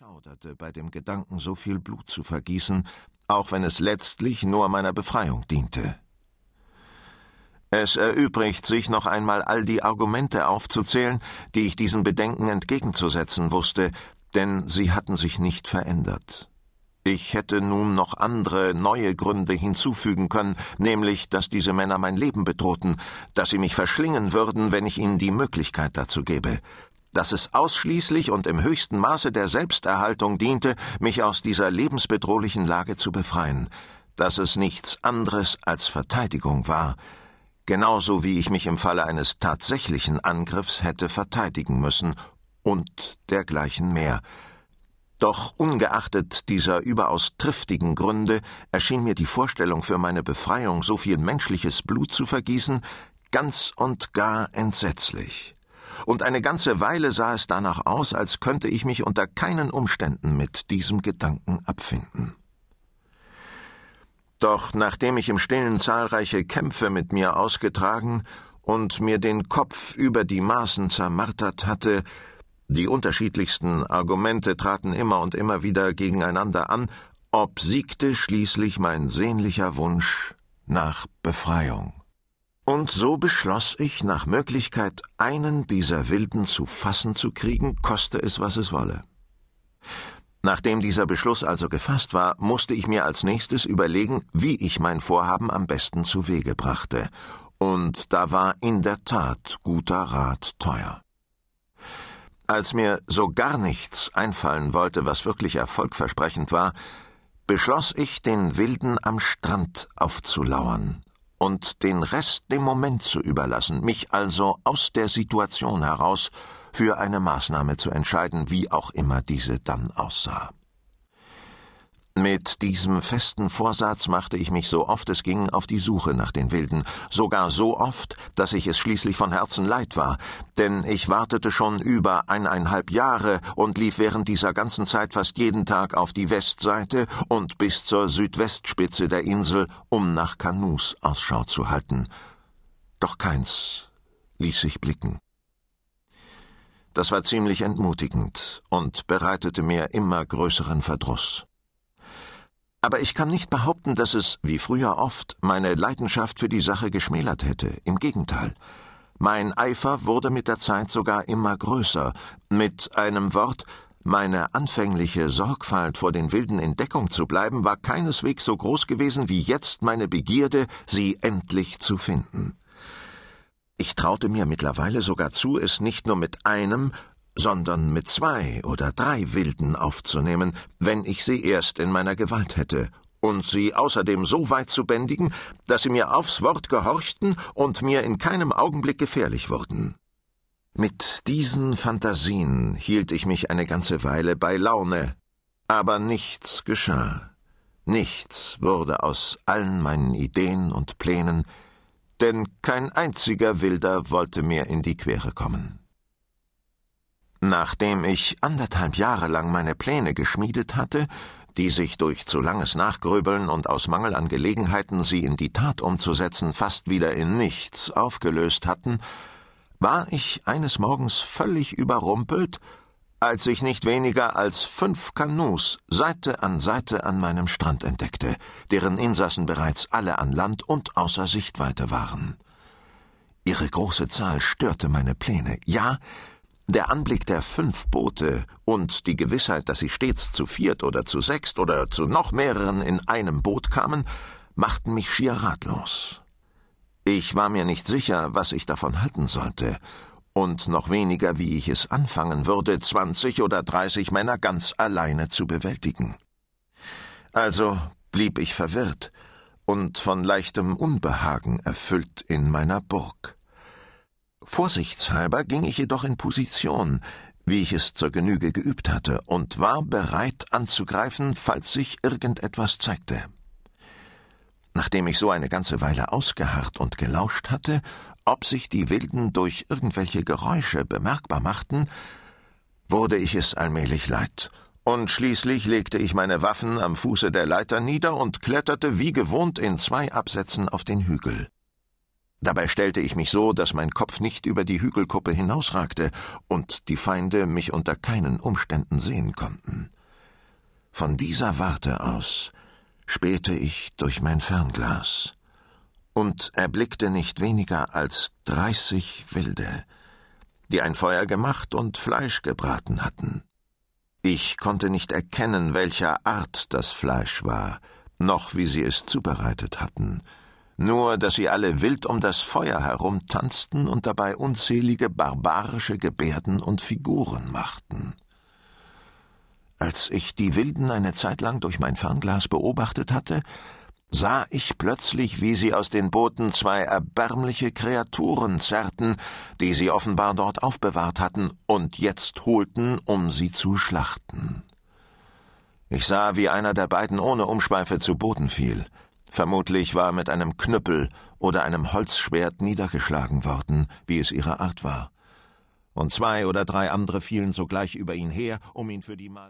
schauderte bei dem Gedanken, so viel Blut zu vergießen, auch wenn es letztlich nur meiner Befreiung diente. Es erübrigt sich noch einmal all die Argumente aufzuzählen, die ich diesen Bedenken entgegenzusetzen wusste, denn sie hatten sich nicht verändert. Ich hätte nun noch andere, neue Gründe hinzufügen können, nämlich, dass diese Männer mein Leben bedrohten, dass sie mich verschlingen würden, wenn ich ihnen die Möglichkeit dazu gebe, dass es ausschließlich und im höchsten Maße der Selbsterhaltung diente, mich aus dieser lebensbedrohlichen Lage zu befreien, dass es nichts anderes als Verteidigung war, genauso wie ich mich im Falle eines tatsächlichen Angriffs hätte verteidigen müssen und dergleichen mehr. Doch ungeachtet dieser überaus triftigen Gründe erschien mir die Vorstellung, für meine Befreiung so viel menschliches Blut zu vergießen, ganz und gar entsetzlich und eine ganze Weile sah es danach aus, als könnte ich mich unter keinen Umständen mit diesem Gedanken abfinden. Doch nachdem ich im stillen zahlreiche Kämpfe mit mir ausgetragen und mir den Kopf über die Maßen zermartert hatte, die unterschiedlichsten Argumente traten immer und immer wieder gegeneinander an, obsiegte schließlich mein sehnlicher Wunsch nach Befreiung. Und so beschloss ich, nach Möglichkeit einen dieser Wilden zu fassen zu kriegen, koste es, was es wolle. Nachdem dieser Beschluss also gefasst war, musste ich mir als nächstes überlegen, wie ich mein Vorhaben am besten zu Wege brachte, und da war in der Tat guter Rat teuer. Als mir so gar nichts einfallen wollte, was wirklich erfolgversprechend war, beschloss ich, den Wilden am Strand aufzulauern und den Rest dem Moment zu überlassen, mich also aus der Situation heraus für eine Maßnahme zu entscheiden, wie auch immer diese dann aussah. Mit diesem festen Vorsatz machte ich mich so oft es ging auf die Suche nach den Wilden, sogar so oft, dass ich es schließlich von Herzen leid war, denn ich wartete schon über eineinhalb Jahre und lief während dieser ganzen Zeit fast jeden Tag auf die Westseite und bis zur Südwestspitze der Insel, um nach Kanus Ausschau zu halten. Doch keins ließ sich blicken. Das war ziemlich entmutigend und bereitete mir immer größeren Verdruss. Aber ich kann nicht behaupten, dass es, wie früher oft, meine Leidenschaft für die Sache geschmälert hätte. Im Gegenteil. Mein Eifer wurde mit der Zeit sogar immer größer. Mit einem Wort, meine anfängliche Sorgfalt vor den Wilden in Deckung zu bleiben, war keineswegs so groß gewesen wie jetzt meine Begierde, sie endlich zu finden. Ich traute mir mittlerweile sogar zu, es nicht nur mit einem, sondern mit zwei oder drei Wilden aufzunehmen, wenn ich sie erst in meiner Gewalt hätte, und sie außerdem so weit zu bändigen, dass sie mir aufs Wort gehorchten und mir in keinem Augenblick gefährlich wurden. Mit diesen Phantasien hielt ich mich eine ganze Weile bei Laune, aber nichts geschah. Nichts wurde aus allen meinen Ideen und Plänen, denn kein einziger Wilder wollte mir in die Quere kommen. Nachdem ich anderthalb Jahre lang meine Pläne geschmiedet hatte, die sich durch zu langes Nachgrübeln und aus Mangel an Gelegenheiten, sie in die Tat umzusetzen, fast wieder in nichts aufgelöst hatten, war ich eines Morgens völlig überrumpelt, als ich nicht weniger als fünf Kanus Seite an Seite an meinem Strand entdeckte, deren Insassen bereits alle an Land und außer Sichtweite waren. Ihre große Zahl störte meine Pläne, ja, der Anblick der fünf Boote und die Gewissheit, dass sie stets zu viert oder zu sechst oder zu noch mehreren in einem Boot kamen, machten mich schier ratlos. Ich war mir nicht sicher, was ich davon halten sollte, und noch weniger, wie ich es anfangen würde, zwanzig oder dreißig Männer ganz alleine zu bewältigen. Also blieb ich verwirrt und von leichtem Unbehagen erfüllt in meiner Burg. Vorsichtshalber ging ich jedoch in Position, wie ich es zur Genüge geübt hatte, und war bereit anzugreifen, falls sich irgendetwas zeigte. Nachdem ich so eine ganze Weile ausgeharrt und gelauscht hatte, ob sich die Wilden durch irgendwelche Geräusche bemerkbar machten, wurde ich es allmählich leid, und schließlich legte ich meine Waffen am Fuße der Leiter nieder und kletterte wie gewohnt in zwei Absätzen auf den Hügel. Dabei stellte ich mich so, dass mein Kopf nicht über die Hügelkuppe hinausragte und die Feinde mich unter keinen Umständen sehen konnten. Von dieser Warte aus spähte ich durch mein Fernglas und erblickte nicht weniger als dreißig Wilde, die ein Feuer gemacht und Fleisch gebraten hatten. Ich konnte nicht erkennen, welcher Art das Fleisch war, noch wie sie es zubereitet hatten, nur dass sie alle wild um das Feuer herum tanzten und dabei unzählige barbarische Gebärden und Figuren machten. Als ich die Wilden eine Zeit lang durch mein Fernglas beobachtet hatte, sah ich plötzlich, wie sie aus den Booten zwei erbärmliche Kreaturen zerrten, die sie offenbar dort aufbewahrt hatten und jetzt holten, um sie zu schlachten. Ich sah, wie einer der beiden ohne Umschweife zu Boden fiel. Vermutlich war mit einem Knüppel oder einem Holzschwert niedergeschlagen worden, wie es ihre Art war. Und zwei oder drei andere fielen sogleich über ihn her, um ihn für die Mal